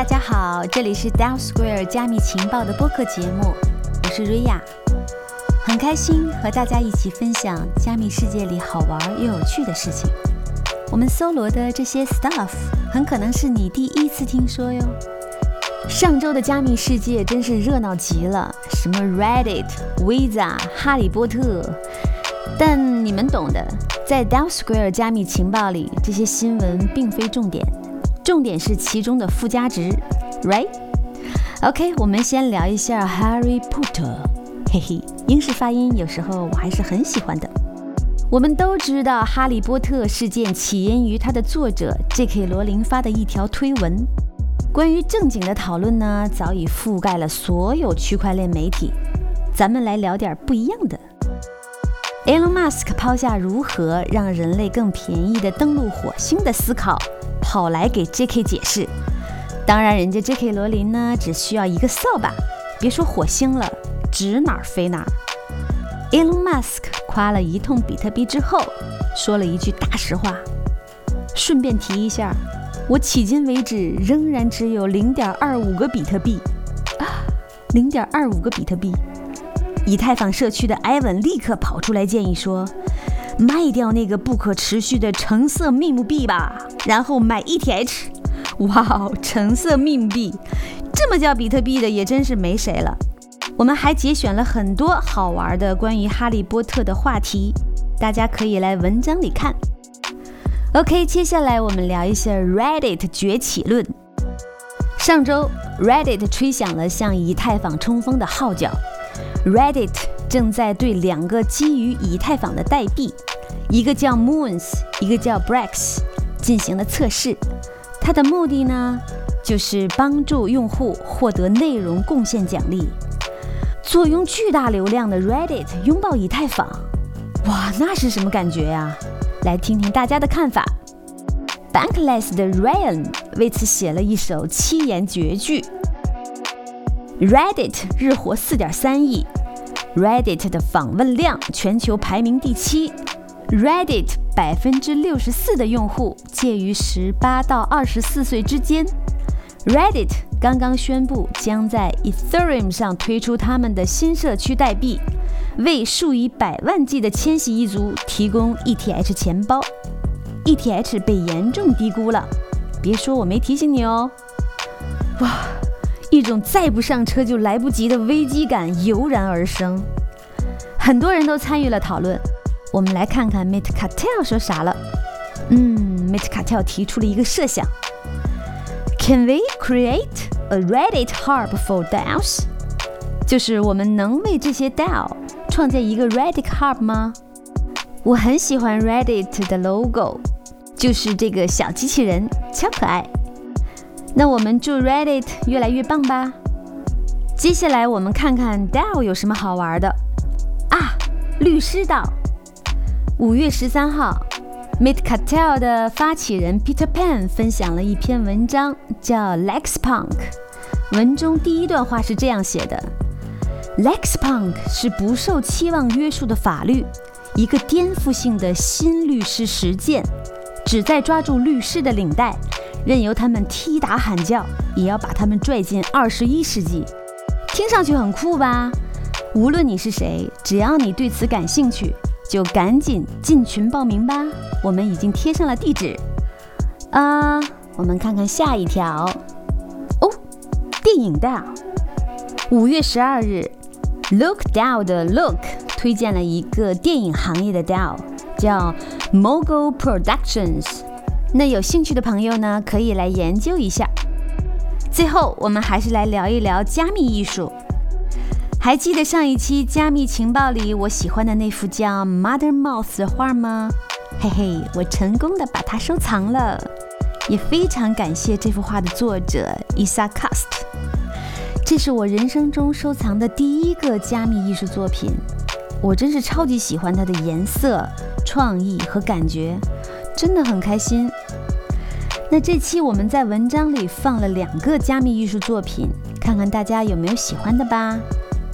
大家好，这里是 Dow Square 加密情报的播客节目，我是瑞亚，很开心和大家一起分享加密世界里好玩又有趣的事情。我们搜罗的这些 stuff 很可能是你第一次听说哟。上周的加密世界真是热闹极了，什么 Reddit、Visa、哈利波特，但你们懂的，在 Dow Square 加密情报里，这些新闻并非重点。重点是其中的附加值，right？OK，我们先聊一下 Harry Potter，嘿嘿，英式发音有时候我还是很喜欢的。我们都知道，哈利波特事件起因于他的作者 J.K. 罗琳发的一条推文。关于正经的讨论呢，早已覆盖了所有区块链媒体。咱们来聊点不一样的。Elon Musk 抛下如何让人类更便宜地登陆火星的思考。跑来给 J.K. 解释，当然，人家 J.K. 罗琳呢，只需要一个扫把，别说火星了，指哪儿飞哪儿。Elon Musk 夸了一通比特币之后，说了一句大实话。顺便提一下，我迄今为止仍然只有零点二五个比特币啊，零点二五个比特币。以太坊社区的艾文立刻跑出来建议说。卖掉那个不可持续的橙色密目币吧，然后买 ETH。哇哦，橙色密目币，这么叫比特币的也真是没谁了。我们还节选了很多好玩的关于哈利波特的话题，大家可以来文章里看。OK，接下来我们聊一下 Reddit 崛起论。上周 Reddit 吹响了向以太坊冲锋的号角，Reddit 正在对两个基于以太坊的代币。一个叫 Moons，一个叫 Brex，进行了测试。它的目的呢，就是帮助用户获得内容贡献奖励。坐拥巨大流量的 Reddit 拥抱以太坊，哇，那是什么感觉呀？来听听大家的看法。Bankless 的 Ryan 为此写了一首七言绝句：Reddit 日活四点三亿，Reddit 的访问量全球排名第七。Reddit 百分之六十四的用户介于十八到二十四岁之间。Reddit 刚刚宣布将在 Ethereum 上推出他们的新社区代币，为数以百万计的千禧一族提供 ETH 钱包。ETH 被严重低估了，别说我没提醒你哦。哇，一种再不上车就来不及的危机感油然而生，很多人都参与了讨论。我们来看看 Mit c a t e l 说啥了。嗯，Mit c a t e l 提出了一个设想：Can we create a Reddit hub for DAOs？就是我们能为这些 DAO 创建一个 Reddit hub 吗？我很喜欢 Reddit 的 logo，就是这个小机器人，超可爱。那我们祝 Reddit 越来越棒吧。接下来我们看看 DAO 有什么好玩的啊？律师岛。五月十三号，Meet Cartel 的发起人 Peter Pan 分享了一篇文章，叫 LexPunk。文中第一段话是这样写的：LexPunk 是不受期望约束的法律，一个颠覆性的新律师实践，旨在抓住律师的领带，任由他们踢打喊叫，也要把他们拽进二十一世纪。听上去很酷吧？无论你是谁，只要你对此感兴趣。就赶紧进群报名吧，我们已经贴上了地址。啊，我们看看下一条哦，电影 DAO。五月十二日，Look Down 的 Look 推荐了一个电影行业的 DAO，叫 Mogul Productions。那有兴趣的朋友呢，可以来研究一下。最后，我们还是来聊一聊加密艺术。还记得上一期加密情报里我喜欢的那幅叫 Mother Mouse 的画吗？嘿嘿，我成功的把它收藏了，也非常感谢这幅画的作者 Isa Cast。这是我人生中收藏的第一个加密艺术作品，我真是超级喜欢它的颜色、创意和感觉，真的很开心。那这期我们在文章里放了两个加密艺术作品，看看大家有没有喜欢的吧。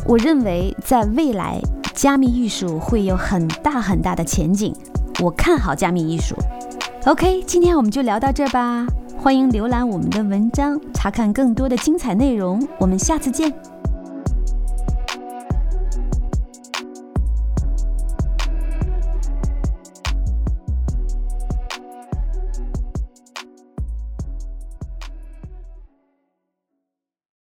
我认为，在未来，加密艺术会有很大很大的前景。我看好加密艺术。OK，今天我们就聊到这吧。欢迎浏览我们的文章，查看更多的精彩内容。我们下次见。